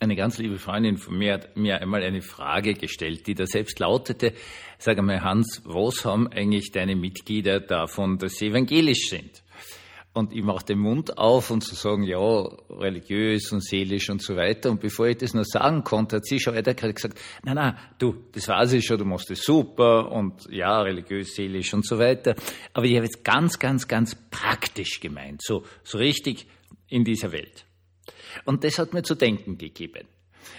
eine ganz liebe Freundin von mir hat mir einmal eine Frage gestellt, die da selbst lautete, sag einmal Hans, was haben eigentlich deine Mitglieder davon, dass sie evangelisch sind? Und ich mache den Mund auf und zu sagen, ja, religiös und seelisch und so weiter. Und bevor ich das noch sagen konnte, hat sie schon weiter gesagt, na na, du, das weiß ich schon, du machst das super und ja, religiös, seelisch und so weiter. Aber ich habe jetzt ganz, ganz, ganz praktisch gemeint, so, so richtig in dieser Welt. Und das hat mir zu denken gegeben.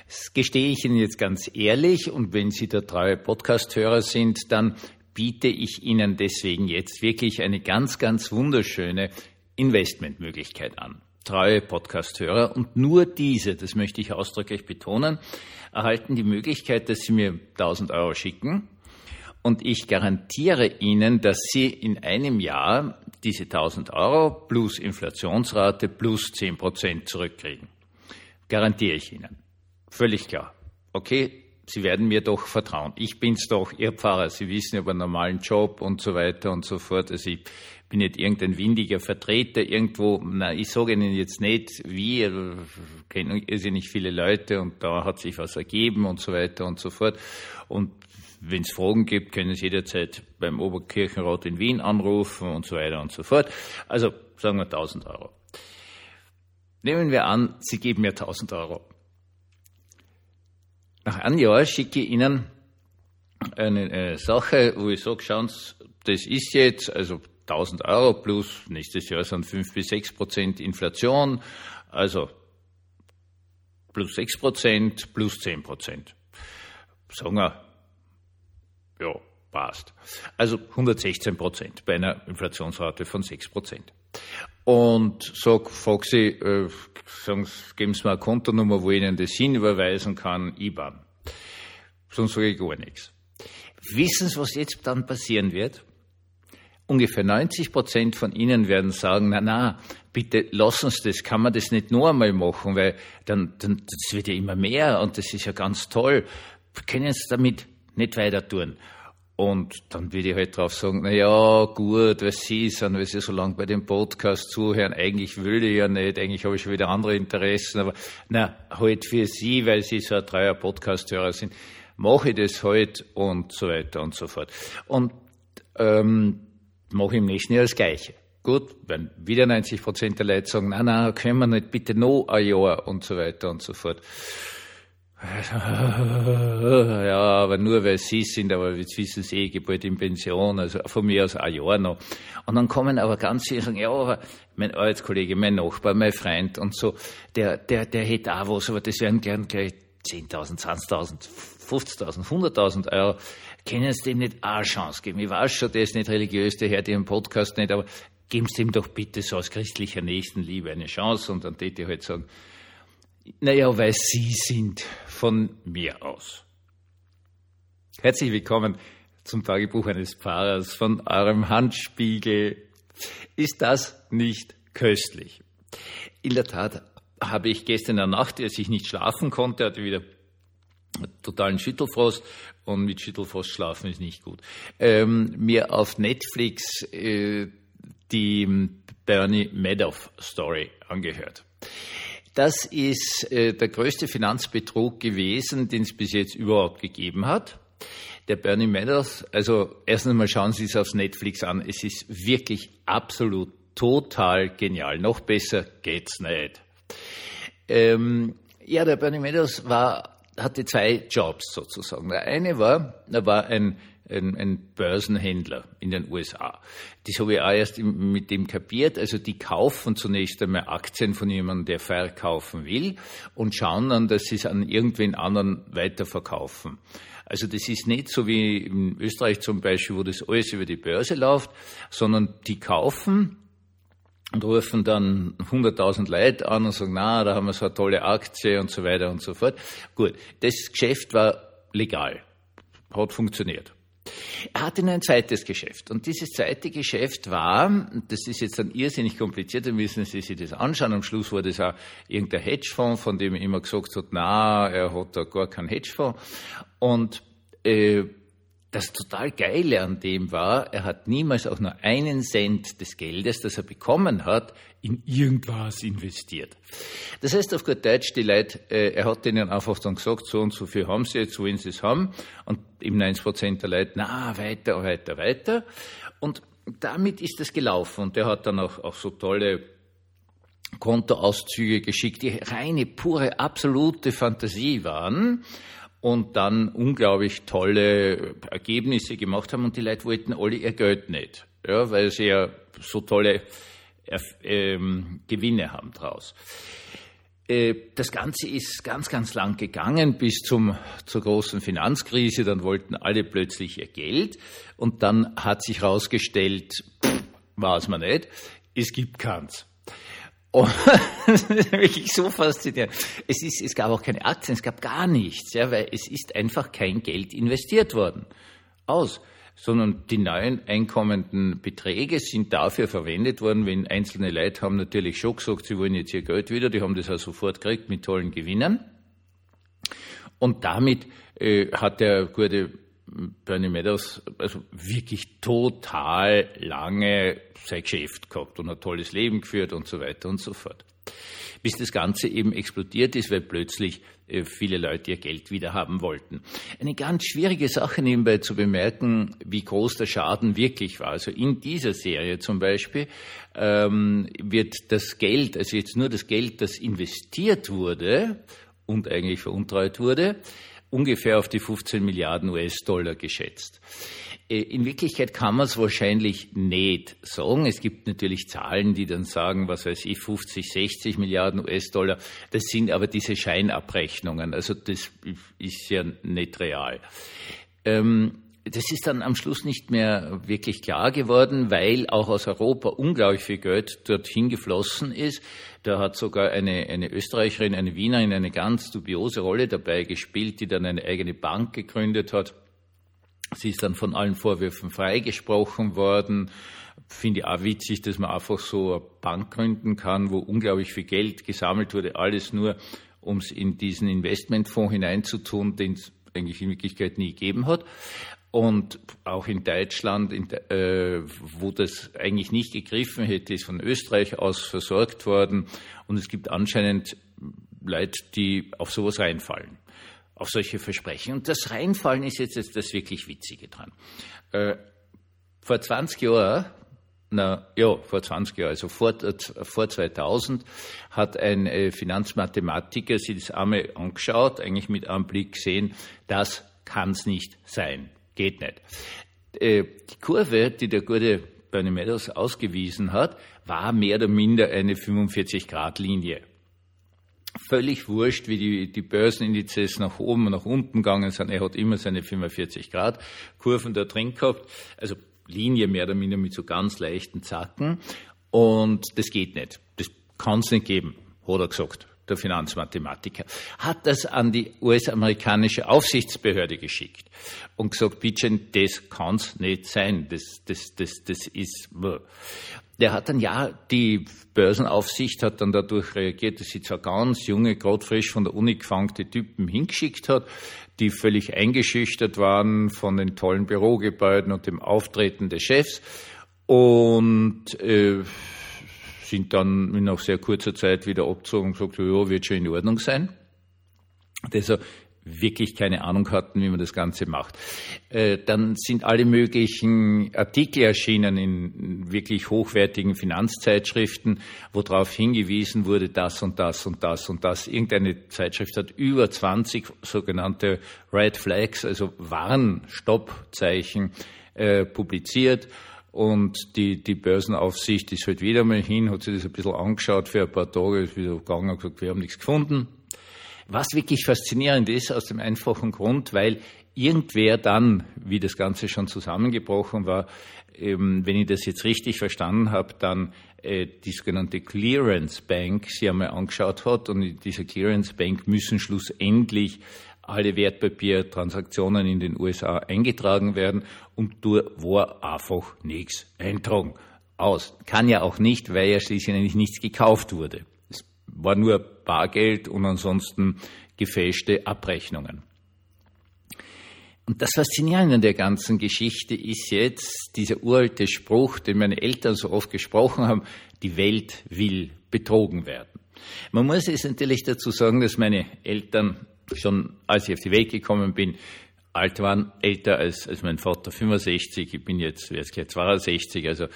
Das gestehe ich Ihnen jetzt ganz ehrlich und wenn Sie der treue Podcast-Hörer sind, dann biete ich Ihnen deswegen jetzt wirklich eine ganz, ganz wunderschöne Investmentmöglichkeit an. Treue Podcast-Hörer und nur diese, das möchte ich ausdrücklich betonen, erhalten die Möglichkeit, dass sie mir 1000 Euro schicken und ich garantiere Ihnen, dass Sie in einem Jahr diese 1000 Euro plus Inflationsrate plus 10 Prozent zurückkriegen. Garantiere ich Ihnen. Völlig klar. Okay, Sie werden mir doch vertrauen. Ich bin's doch, Ihr Pfarrer. Sie wissen, habe einen normalen Job und so weiter und so fort. Also ich bin nicht irgendein windiger Vertreter irgendwo. Na, ich sage Ihnen jetzt nicht, wie, ich kenne irrsinnig viele Leute und da hat sich was ergeben und so weiter und so fort. Und wenn es Fragen gibt, können Sie jederzeit beim Oberkirchenrat in Wien anrufen und so weiter und so fort. Also sagen wir 1000 Euro. Nehmen wir an, Sie geben mir 1000 Euro. Nach einem Jahr schicke ich Ihnen eine, eine Sache, wo ich sage, schauen Sie, das ist jetzt, also 1000 Euro plus, nächstes Jahr sind 5 bis 6 Prozent Inflation, also plus 6 Prozent, plus 10 Prozent. Sagen wir, ja, passt. Also 116 Prozent bei einer Inflationsrate von 6 Prozent. Und sag, sie, äh, geben Sie mir eine Kontonummer, wo ich Ihnen das hinüberweisen kann, IBAN. Sonst sage ich gar nichts. Wissen Sie, was jetzt dann passieren wird? ungefähr 90 Prozent von Ihnen werden sagen, na, na, bitte lass uns das, kann man das nicht nur einmal machen, weil dann, dann das wird ja immer mehr und das ist ja ganz toll. Können es damit nicht weiter tun. Und dann würde ich halt drauf sagen, na ja, gut, was Sie sind, weil Sie so lange bei dem Podcast zuhören, eigentlich will ich ja nicht, eigentlich habe ich schon wieder andere Interessen, aber na, halt für Sie, weil Sie so ein treuer Podcasthörer sind, mache ich das halt und so weiter und so fort. Und ähm, mache ich im nächsten Jahr das Gleiche. Gut, wenn wieder 90 Prozent der Leute sagen, na, na, können wir nicht bitte noch ein Jahr und so weiter und so fort. Ja, aber nur weil sie sind, aber jetzt wissen sie, gehe bald in Pension, also von mir aus ein Jahr noch. Und dann kommen aber ganz viele sagen, ja, aber mein Arbeitskollege, mein Nachbar, mein Freund und so, der, der, der hätte auch was, aber das wären gern gleich 10.000, 20.000, 50.000, 100.000 Euro können Sie dem nicht eine Chance geben? Ich weiß schon, der ist nicht religiös, der hört Ihren Podcast nicht, aber geben Sie ihm doch bitte so aus christlicher Nächstenliebe eine Chance und dann täte ich halt sagen, naja, weil Sie sind von mir aus. Herzlich willkommen zum Tagebuch eines Pfarrers von eurem Handspiegel. Ist das nicht köstlich? In der Tat habe ich gestern in der Nacht, als ich nicht schlafen konnte, hatte wieder totalen Schüttelfrost und mit Schüttelfrost schlafen ist nicht gut. Ähm, mir auf Netflix äh, die Bernie Madoff Story angehört. Das ist äh, der größte Finanzbetrug gewesen, den es bis jetzt überhaupt gegeben hat. Der Bernie Madoff, also erstens mal schauen Sie es auf Netflix an. Es ist wirklich absolut total genial. Noch besser geht's nicht. Ähm, ja, der Bernie Madoff war hatte zwei Jobs sozusagen. Der eine war, er war ein, ein, ein Börsenhändler in den USA. Das habe ich auch erst mit dem kapiert. Also die kaufen zunächst einmal Aktien von jemandem, der verkaufen will und schauen dann, dass sie es an irgendwen anderen weiterverkaufen. Also das ist nicht so wie in Österreich zum Beispiel, wo das alles über die Börse läuft, sondern die kaufen und rufen dann 100.000 Leute an und sagen, na, da haben wir so eine tolle Aktie und so weiter und so fort. Gut, das Geschäft war legal, hat funktioniert. Er hatte nur ein zweites Geschäft. Und dieses zweite Geschäft war, das ist jetzt dann irrsinnig kompliziert, dann müssen Sie sich das anschauen. Am Schluss war das auch irgendein Hedgefonds, von dem er immer gesagt hat, na, er hat da gar keinen Hedgefonds. Und äh, das total Geile an dem war, er hat niemals auch nur einen Cent des Geldes, das er bekommen hat, in irgendwas investiert. Das heißt auf gut Deutsch, die Leute, äh, er hat denen einfach dann gesagt, so und so viel haben sie jetzt, wollen sie es haben. Und eben 90 Prozent der Leute, na, weiter, weiter, weiter. Und damit ist es gelaufen. Und der hat dann auch, auch so tolle Kontoauszüge geschickt, die reine, pure, absolute Fantasie waren und dann unglaublich tolle Ergebnisse gemacht haben und die Leute wollten alle ihr Geld nicht, ja, weil sie ja so tolle ähm, Gewinne haben draus. Äh, das Ganze ist ganz, ganz lang gegangen bis zum, zur großen Finanzkrise. Dann wollten alle plötzlich ihr Geld und dann hat sich herausgestellt, es mir nicht, es gibt keins. Und wirklich so faszinierend. Es, ist, es gab auch keine Aktien, es gab gar nichts, ja, weil es ist einfach kein Geld investiert worden. Aus. Sondern die neuen einkommenden Beträge sind dafür verwendet worden, wenn einzelne Leute haben natürlich schon gesagt, sie wollen jetzt ihr Geld wieder, die haben das auch sofort gekriegt mit tollen Gewinnen. Und damit äh, hat der gute Bernie Meadows also wirklich total lange sein Geschäft gehabt und ein tolles Leben geführt und so weiter und so fort. Bis das Ganze eben explodiert ist, weil plötzlich äh, viele Leute ihr Geld wieder haben wollten. Eine ganz schwierige Sache nebenbei zu bemerken, wie groß der Schaden wirklich war. Also in dieser Serie zum Beispiel ähm, wird das Geld, also jetzt nur das Geld, das investiert wurde und eigentlich veruntreut wurde, ungefähr auf die 15 Milliarden US-Dollar geschätzt. Äh, in Wirklichkeit kann man es wahrscheinlich nicht sagen. Es gibt natürlich Zahlen, die dann sagen, was weiß ich, 50, 60 Milliarden US-Dollar. Das sind aber diese Scheinabrechnungen. Also das ist ja nicht real. Ähm, das ist dann am Schluss nicht mehr wirklich klar geworden, weil auch aus Europa unglaublich viel Geld dorthin geflossen ist. Da hat sogar eine, eine Österreicherin, eine Wienerin eine ganz dubiose Rolle dabei gespielt, die dann eine eigene Bank gegründet hat. Sie ist dann von allen Vorwürfen freigesprochen worden. Finde ich auch witzig, dass man einfach so eine Bank gründen kann, wo unglaublich viel Geld gesammelt wurde, alles nur, um es in diesen Investmentfonds hineinzutun, den es eigentlich in Wirklichkeit nie gegeben hat. Und auch in Deutschland, in, äh, wo das eigentlich nicht gegriffen hätte, ist von Österreich aus versorgt worden. Und es gibt anscheinend Leute, die auf sowas reinfallen, auf solche Versprechen. Und das Reinfallen ist jetzt, das wirklich Witzige dran. Äh, vor 20 Jahren na, ja, vor 20 Jahren, also vor, vor 2000, hat ein äh, Finanzmathematiker sich das einmal angeschaut, eigentlich mit einem Blick gesehen, das kann es nicht sein. Geht nicht. Äh, die Kurve, die der gute Bernie Meadows ausgewiesen hat, war mehr oder minder eine 45-Grad-Linie. Völlig wurscht, wie die, die Börsenindizes nach oben und nach unten gegangen sind. Er hat immer seine 45 Grad Kurven da drin gehabt. Also Linie mehr oder minder mit so ganz leichten Zacken. Und das geht nicht. Das kann es nicht geben, hat er gesagt der Finanzmathematiker, hat das an die US-amerikanische Aufsichtsbehörde geschickt und gesagt, bitte, das kann's nicht sein, das, das, das, das ist, der hat dann ja, die Börsenaufsicht hat dann dadurch reagiert, dass sie zwar ganz junge, gerade frisch von der Uni gefangte Typen hingeschickt hat, die völlig eingeschüchtert waren von den tollen Bürogebäuden und dem Auftreten des Chefs. Und äh, sind dann nach sehr kurzer Zeit wieder abgezogen und gesagt, ja, wird schon in Ordnung sein. Das wirklich keine Ahnung hatten, wie man das Ganze macht. Äh, dann sind alle möglichen Artikel erschienen in wirklich hochwertigen Finanzzeitschriften, wo darauf hingewiesen wurde, das und das und das und das. Irgendeine Zeitschrift hat über 20 sogenannte Red Flags, also Warnstoppzeichen, äh, publiziert und die, die Börsenaufsicht ist halt wieder mal hin, hat sich das ein bisschen angeschaut für ein paar Tage, ist wieder gegangen und gesagt, wir haben nichts gefunden. Was wirklich faszinierend ist, aus dem einfachen Grund, weil irgendwer dann, wie das Ganze schon zusammengebrochen war, ähm, wenn ich das jetzt richtig verstanden habe, dann äh, die sogenannte Clearance Bank sich einmal angeschaut hat und in dieser Clearance Bank müssen schlussendlich alle Wertpapiertransaktionen in den USA eingetragen werden und da war einfach nichts eintragen. Aus. Kann ja auch nicht, weil ja schließlich nichts gekauft wurde. Es war nur Bargeld und ansonsten gefälschte Abrechnungen. Und das Faszinierende an der ganzen Geschichte ist jetzt dieser uralte Spruch, den meine Eltern so oft gesprochen haben, die Welt will betrogen werden. Man muss jetzt natürlich dazu sagen, dass meine Eltern schon, als ich auf die Welt gekommen bin, alt waren, älter als, als mein Vater 65, ich bin jetzt, jetzt gleich 62, also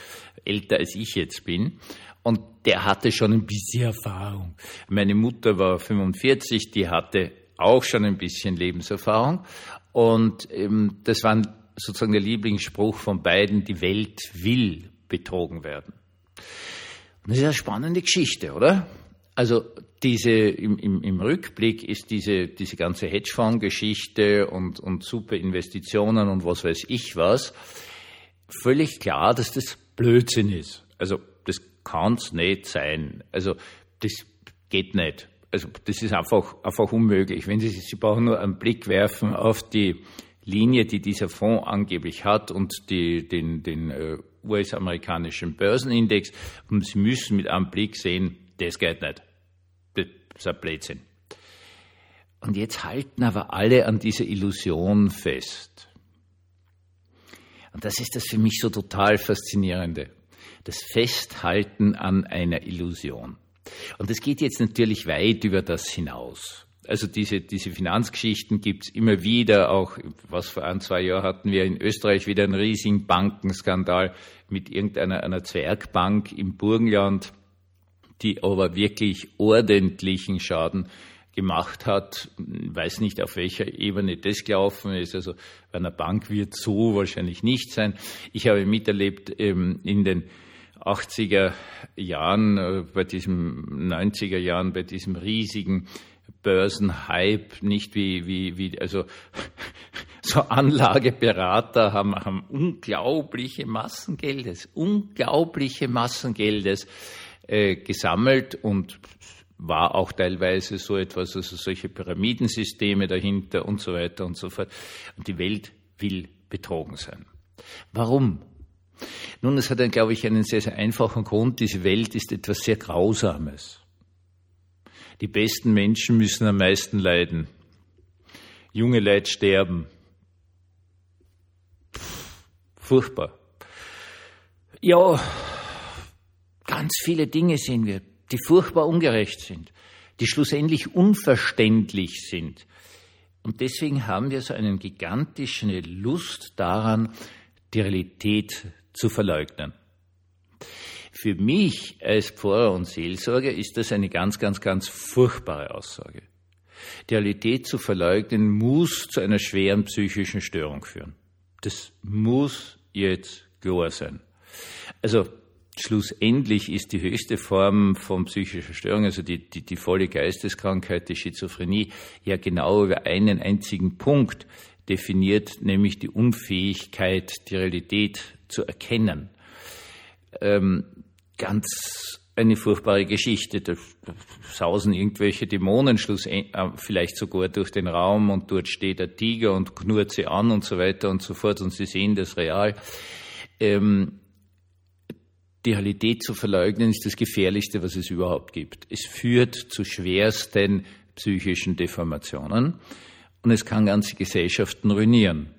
älter als ich jetzt bin. Und der hatte schon ein bisschen Erfahrung. Meine Mutter war 45, die hatte auch schon ein bisschen Lebenserfahrung. Und ähm, das war sozusagen der Lieblingsspruch von beiden, die Welt will betrogen werden. Und das ist eine spannende Geschichte, oder? Also diese, im, im, im Rückblick ist diese, diese ganze Hedgefonds-Geschichte und, und super Investitionen und was weiß ich was, völlig klar, dass das Blödsinn ist. Also das kann es nicht sein. Also das geht nicht. Also das ist einfach, einfach unmöglich. Wenn Sie, Sie brauchen nur einen Blick werfen auf die Linie, die dieser Fonds angeblich hat und die, den, den äh, US-amerikanischen Börsenindex und Sie müssen mit einem Blick sehen, das geht nicht. Ist ein Blödsinn. Und jetzt halten aber alle an dieser Illusion fest. Und das ist das für mich so total Faszinierende. Das Festhalten an einer Illusion. Und das geht jetzt natürlich weit über das hinaus. Also diese, diese Finanzgeschichten gibt's immer wieder, auch was vor ein, zwei Jahren hatten wir in Österreich wieder einen riesigen Bankenskandal mit irgendeiner einer Zwergbank im Burgenland, die aber wirklich ordentlichen Schaden gemacht hat. Weiß nicht, auf welcher Ebene das gelaufen ist. Also bei einer Bank wird so wahrscheinlich nicht sein. Ich habe miterlebt ähm, in den 80er Jahren, äh, bei diesem 90er Jahren, bei diesem riesigen Börsenhype, nicht wie, wie, wie, also so Anlageberater haben, haben unglaubliche Massengeldes, unglaubliche Massengeldes äh, gesammelt und war auch teilweise so etwas, also solche Pyramidensysteme dahinter und so weiter und so fort. Und die Welt will betrogen sein. Warum? Nun, es hat, dann, glaube ich, einen sehr, sehr einfachen Grund. Diese Welt ist etwas sehr Grausames. Die besten Menschen müssen am meisten leiden. Junge Leute sterben. Furchtbar. Ja, ganz viele Dinge sehen wir, die furchtbar ungerecht sind, die schlussendlich unverständlich sind. Und deswegen haben wir so eine gigantische Lust daran, die Realität zu verleugnen. Für mich als Pfarrer und Seelsorger ist das eine ganz, ganz, ganz furchtbare Aussage. Die Realität zu verleugnen muss zu einer schweren psychischen Störung führen. Das muss jetzt klar sein. Also schlussendlich ist die höchste Form von psychischer Störung, also die, die, die volle Geisteskrankheit, die Schizophrenie, ja genau über einen einzigen Punkt definiert, nämlich die Unfähigkeit, die Realität zu erkennen. Ähm, ganz eine furchtbare Geschichte. Da sausen irgendwelche Dämonen schluss, äh, vielleicht sogar durch den Raum und dort steht der Tiger und knurrt sie an und so weiter und so fort und sie sehen das real. Ähm, die Realität zu verleugnen ist das Gefährlichste, was es überhaupt gibt. Es führt zu schwersten psychischen Deformationen und es kann ganze Gesellschaften ruinieren.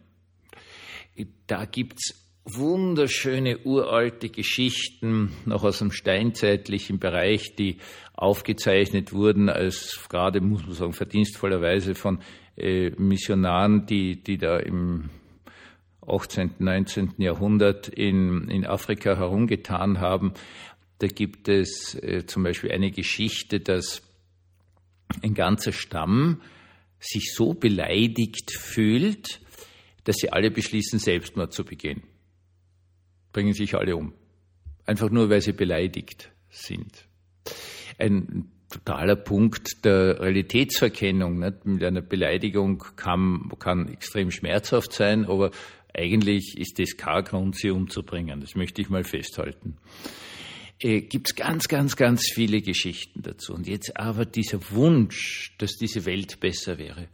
Da gibt's wunderschöne uralte Geschichten noch aus dem steinzeitlichen Bereich, die aufgezeichnet wurden als gerade, muss man sagen, verdienstvollerweise von äh, Missionaren, die, die da im 18., 19. Jahrhundert in, in Afrika herumgetan haben. Da gibt es äh, zum Beispiel eine Geschichte, dass ein ganzer Stamm sich so beleidigt fühlt, dass sie alle beschließen, Selbstmord zu begehen bringen sich alle um. Einfach nur, weil sie beleidigt sind. Ein totaler Punkt der Realitätsverkennung. Nicht? Mit einer Beleidigung kann, kann extrem schmerzhaft sein, aber eigentlich ist das kein Grund, sie umzubringen. Das möchte ich mal festhalten. Äh, Gibt es ganz, ganz, ganz viele Geschichten dazu. Und jetzt aber dieser Wunsch, dass diese Welt besser wäre.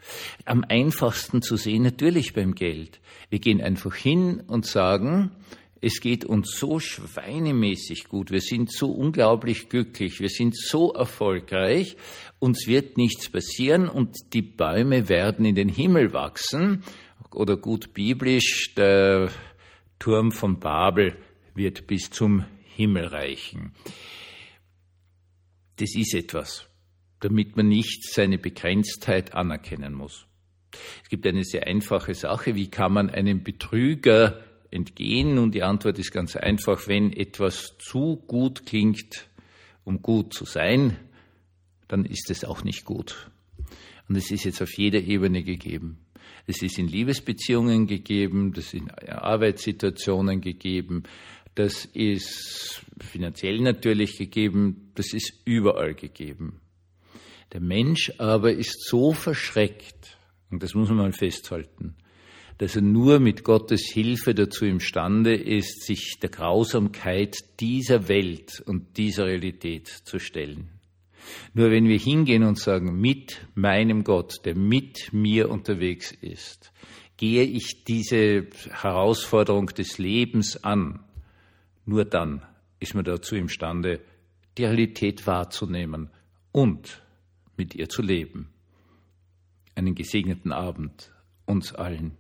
Am einfachsten zu sehen natürlich beim Geld. Wir gehen einfach hin und sagen, es geht uns so schweinemäßig gut, wir sind so unglaublich glücklich, wir sind so erfolgreich, uns wird nichts passieren und die Bäume werden in den Himmel wachsen. Oder gut biblisch, der Turm von Babel wird bis zum Himmel reichen. Das ist etwas, damit man nicht seine Begrenztheit anerkennen muss. Es gibt eine sehr einfache Sache, wie kann man einem Betrüger entgehen? Und die Antwort ist ganz einfach, wenn etwas zu gut klingt, um gut zu sein, dann ist es auch nicht gut. Und es ist jetzt auf jeder Ebene gegeben. Es ist in Liebesbeziehungen gegeben, das ist in Arbeitssituationen gegeben, das ist finanziell natürlich gegeben, das ist überall gegeben. Der Mensch aber ist so verschreckt, und das muss man mal festhalten, dass er nur mit Gottes Hilfe dazu imstande ist, sich der Grausamkeit dieser Welt und dieser Realität zu stellen. Nur wenn wir hingehen und sagen, mit meinem Gott, der mit mir unterwegs ist, gehe ich diese Herausforderung des Lebens an, nur dann ist man dazu imstande, die Realität wahrzunehmen und mit ihr zu leben. Einen gesegneten Abend uns allen.